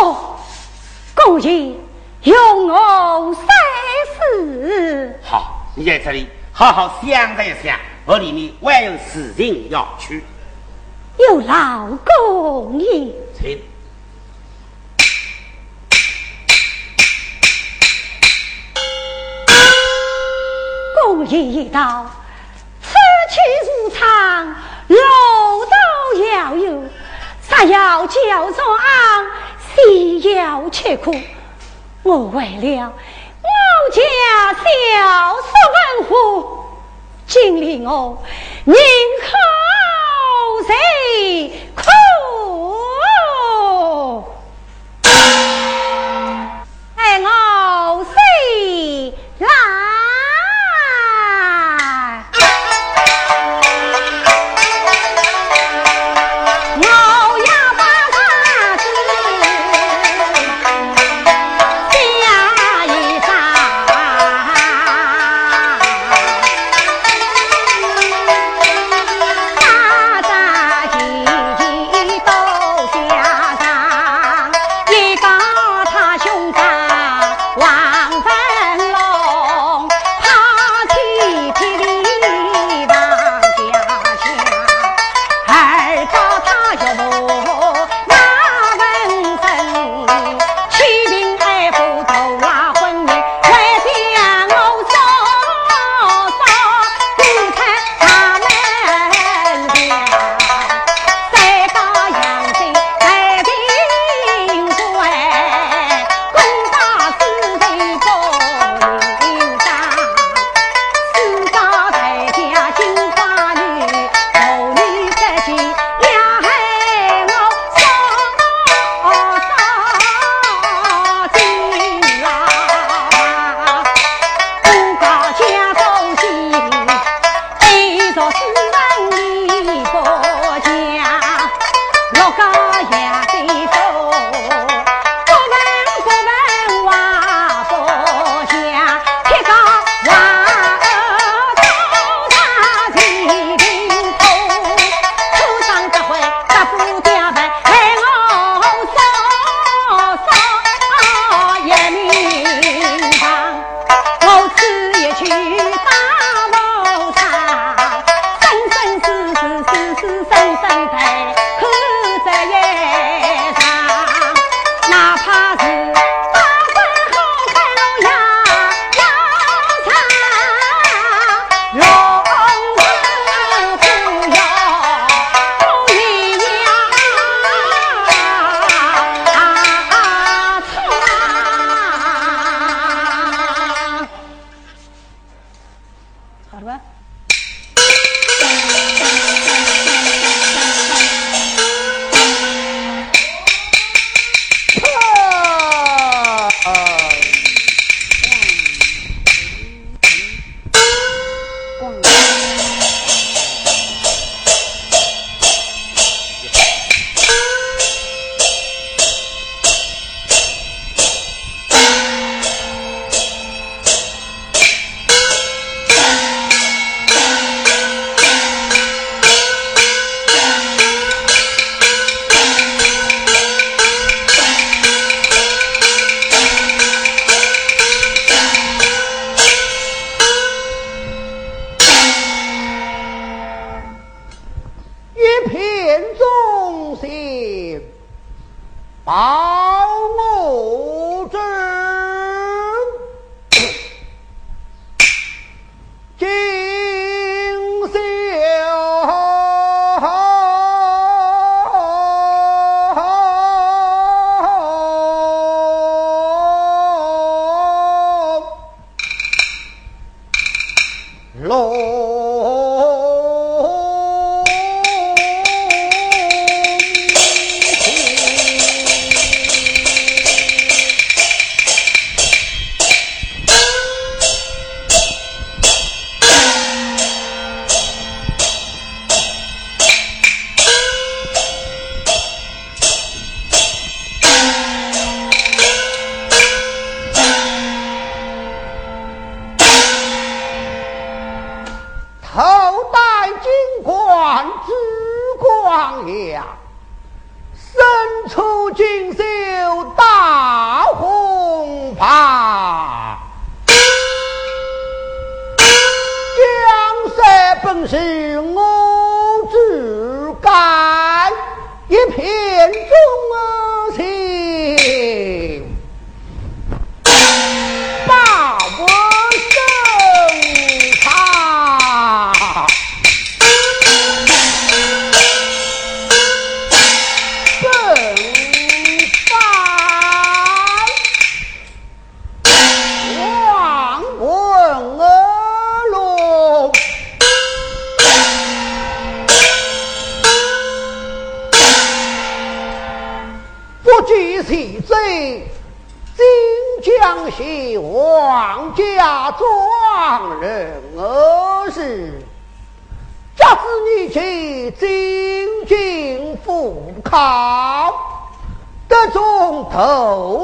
哦，公爷用我三思。好，你在这里好好想一想，我里面还有事情要去。有劳公爷。请。公爷一到，此去如常，路都遥有，啥要叫状，你要吃苦？我为了我家小叔文虎，今日我宁可谁苦？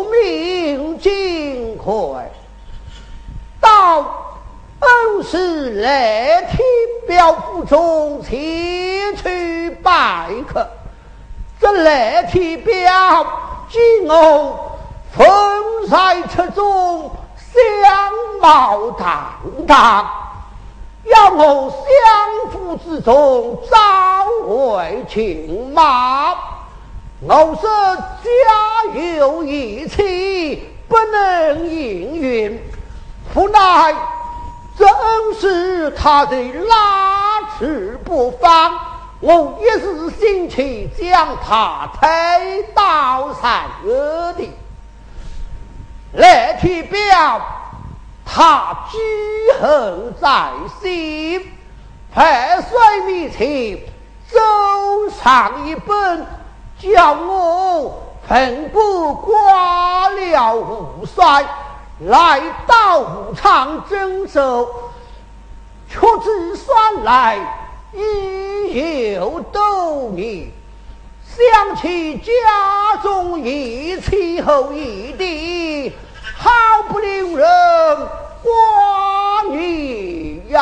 头名金魁，到恩师来天表府中前去拜客。这来天表见我风采出众，相貌堂堂。要我相府之中召回情马，我说家有一妻不能应允，无奈正是他的拉扯不放，我一时兴起将他推到山崖的来提表。他记恨在心，派帅面前走上一本，叫我吩咐挂了武帅，来到武昌征收，却只算来一有多年，想起家中一妻后一弟。好不令人挂念呀！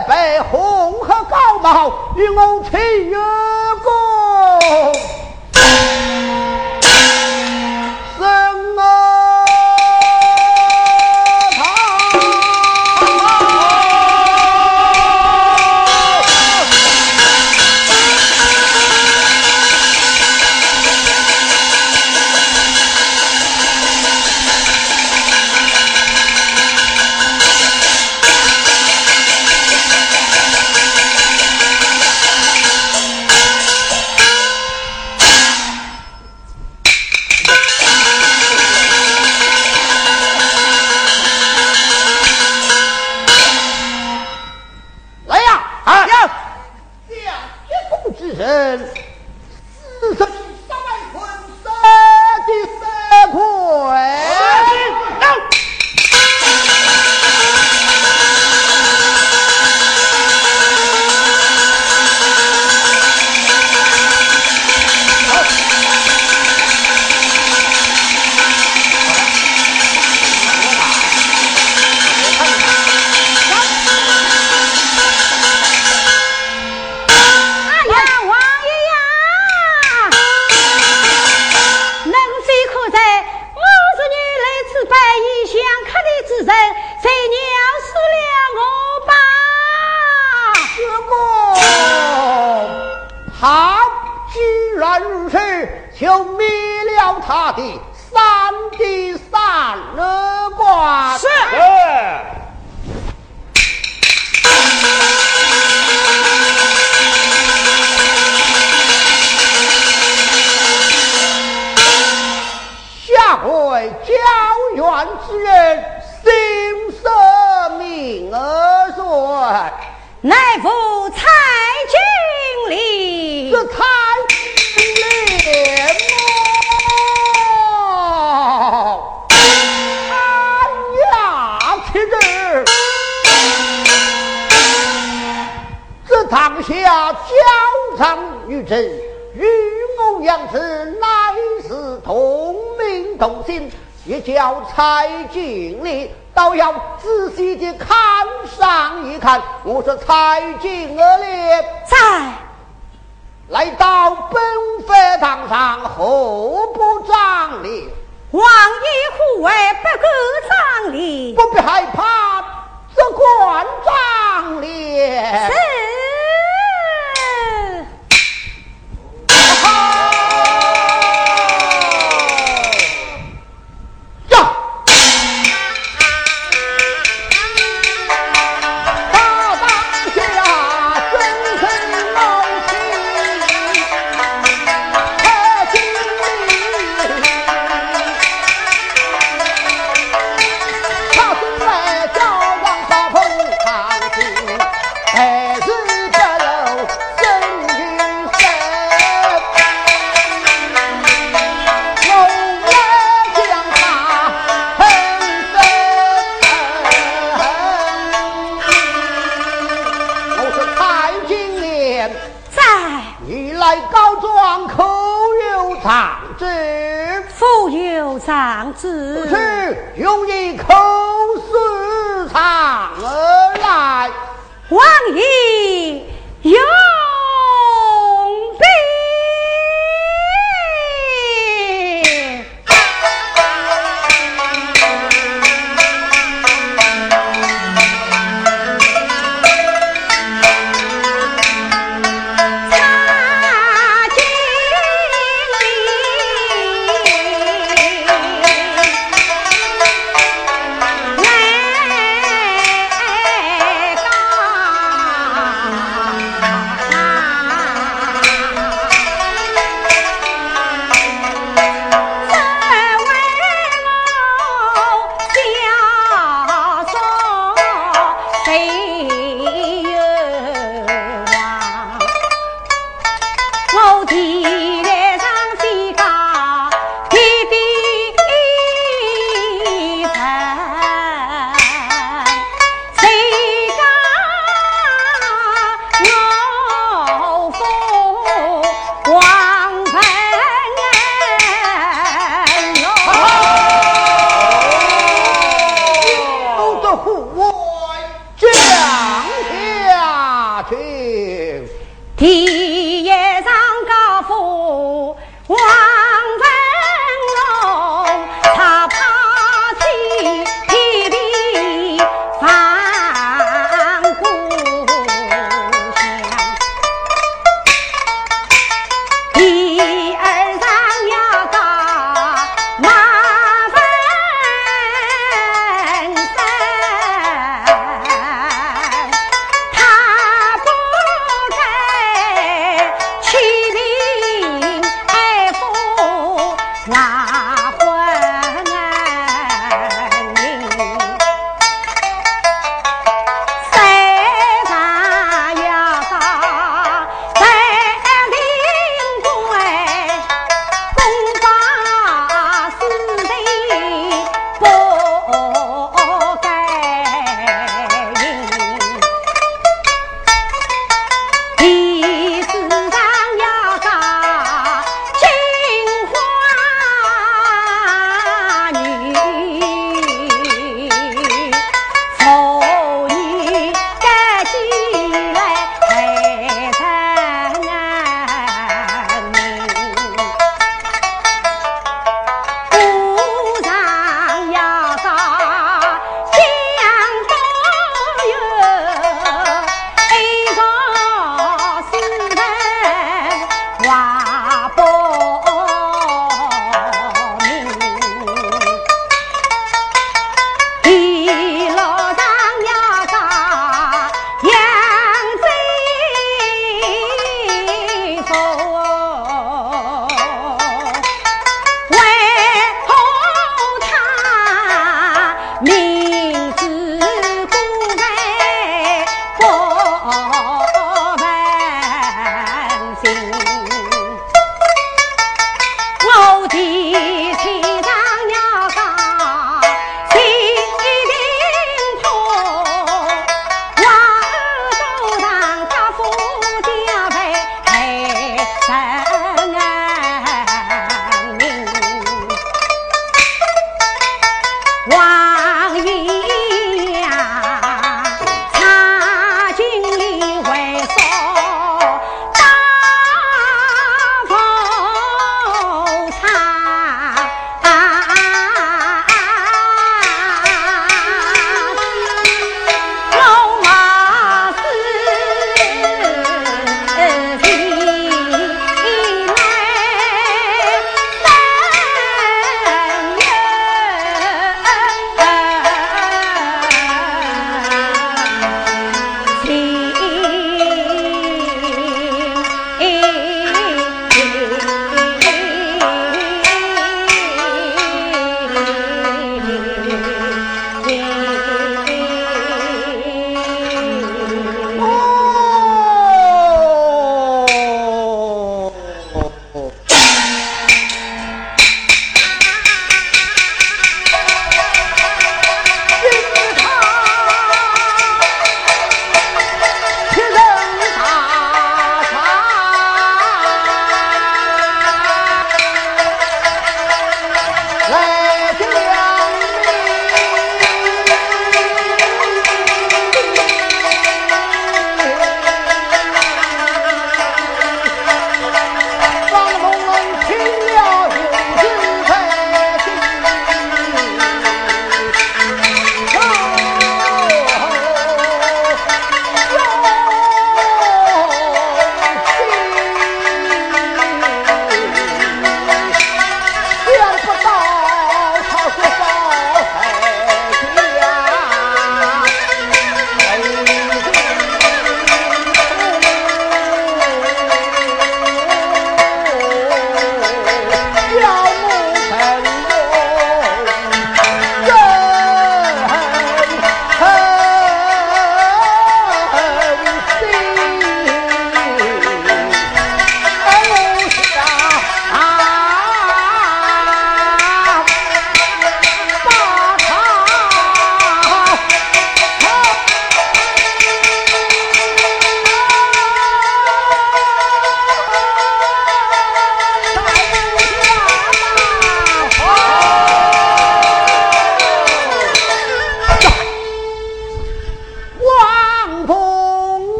被，红和高帽与我亲约。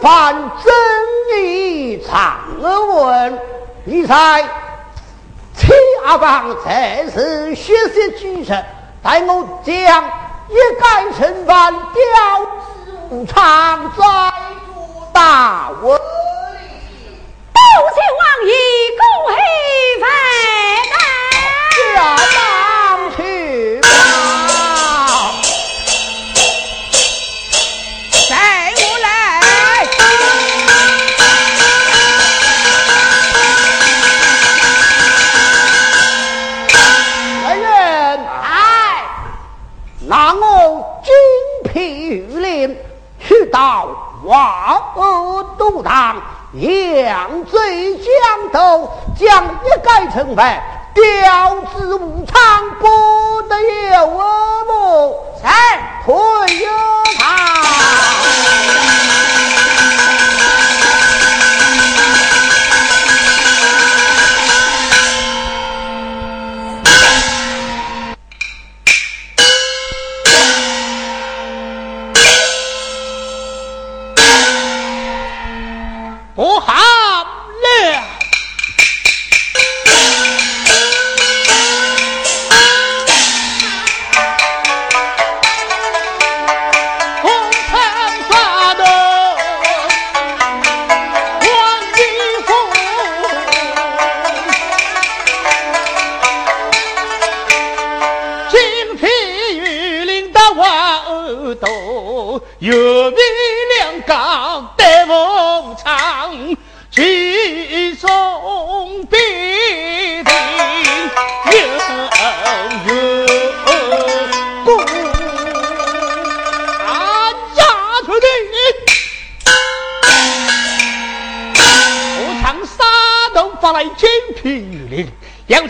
犯正义常问，你猜下方才是血色巨神，待我将一改成犯，吊死长在大问。多谢王爷恭喜回来，到万恶都堂。两罪江头，将一改成败，吊至武昌，不得有恶梦。三退有他。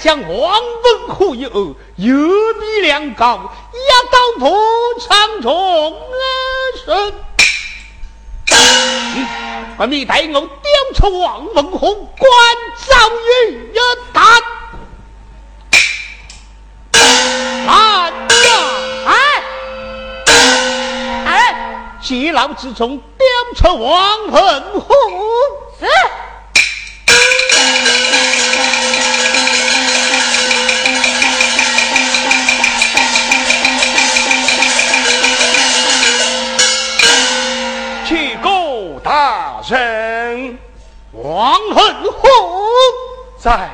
将王文虎有右臂两高，压到破场中身。我命带我调出王文虎，关赵云一打。来呀！哎哎，急劳之中调出王文虎。是。王恒虎在。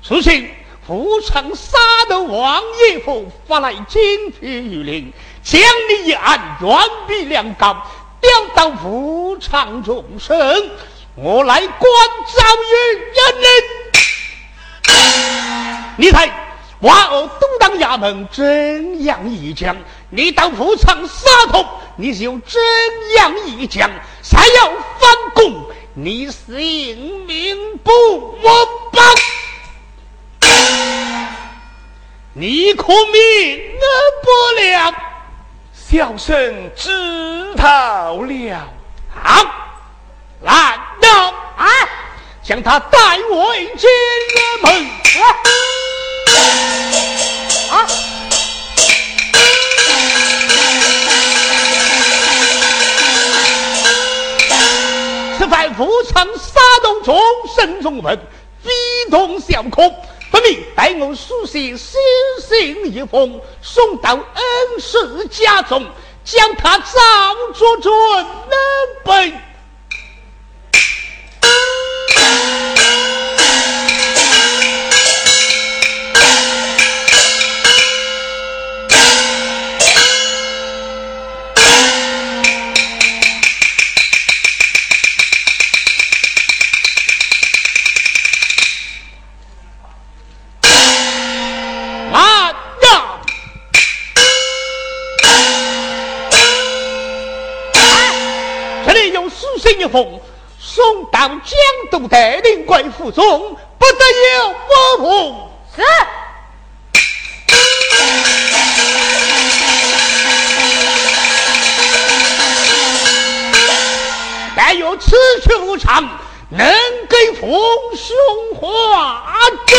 此前富昌杀斗王爷府发来金批谕令，将你一案远比两高，调到富昌众生。我来关照于人。你猜，万恶都当衙门怎样一讲？你到富昌杀头，你就怎样一讲？还要反攻，你性命不保，你可免不了。小生知道了。好，来到啊，将他带回监门。啊！富昌杀动众生中文，非同小可。不明待我书写书信一封，送到恩师家中，将他照做准备。一封送到江都的领贵府中，不得有不误。是。但有此去无常，能给父兄化阵。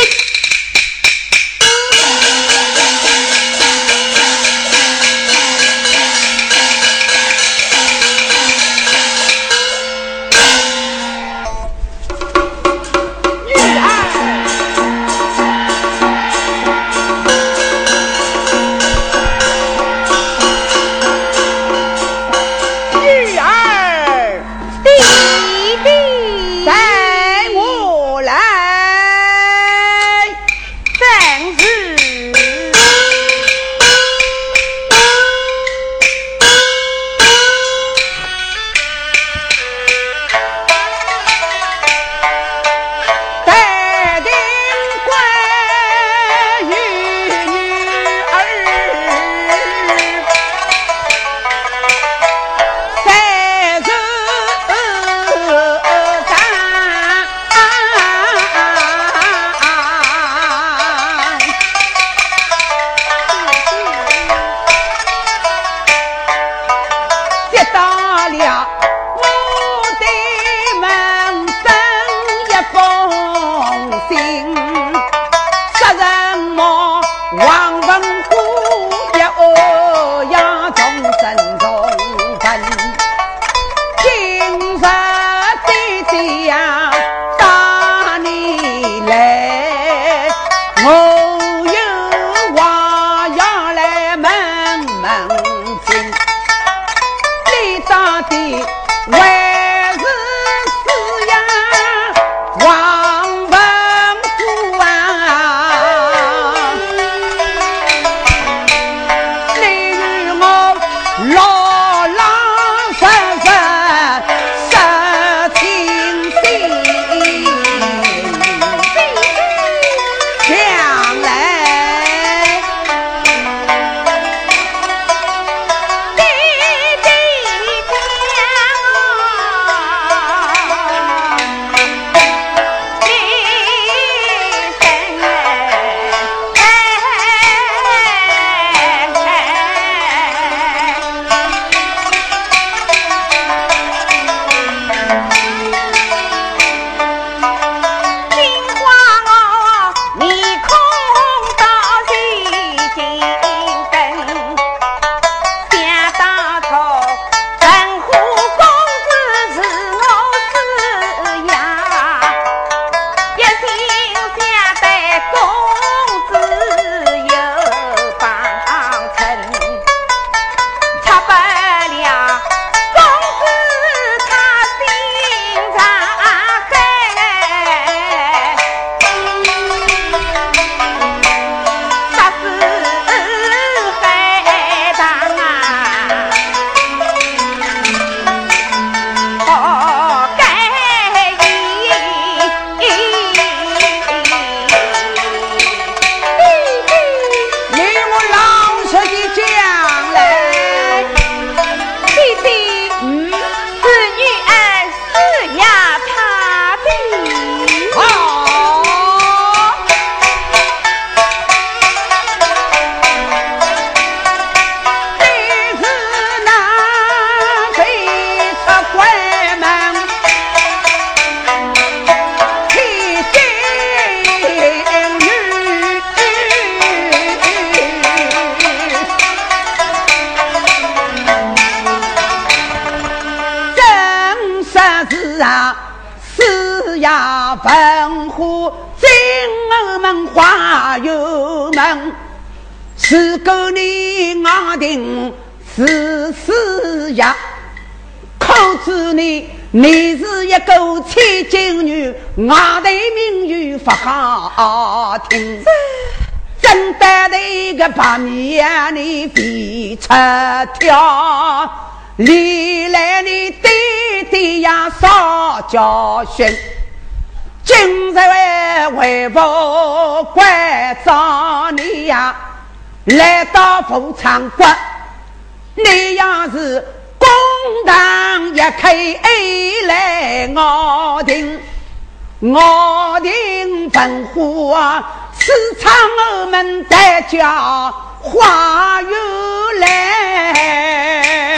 花园门，是个你阿定是死呀，可知你你是一个千金女，我的名誉不好听。真的那个把面你飞出跳，历来你爹爹呀少教训，今日为为父关照你呀，来到富昌国，你要是公堂一开来我听，我听文虎啊。四场我们带家花园来，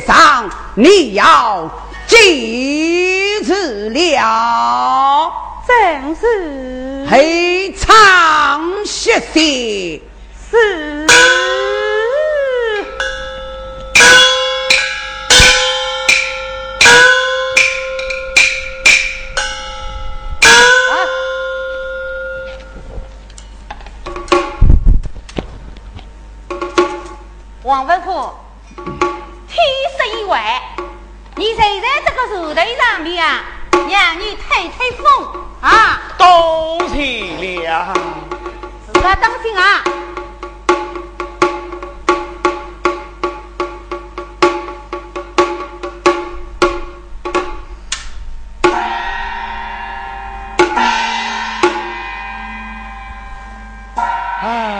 上，你要记住了。正是。黑长血血是。王文虎。乖，你站在这个石头上面啊，让你吹吹风啊。多谢了。是啊，当心啊。哎。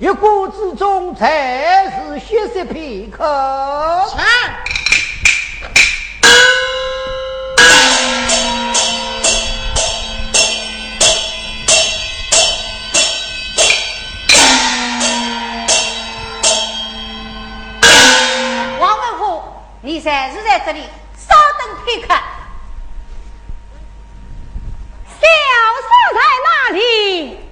一鼓之中，才是歇息片刻。王文虎你暂时在这里，稍等片刻。小四在哪里？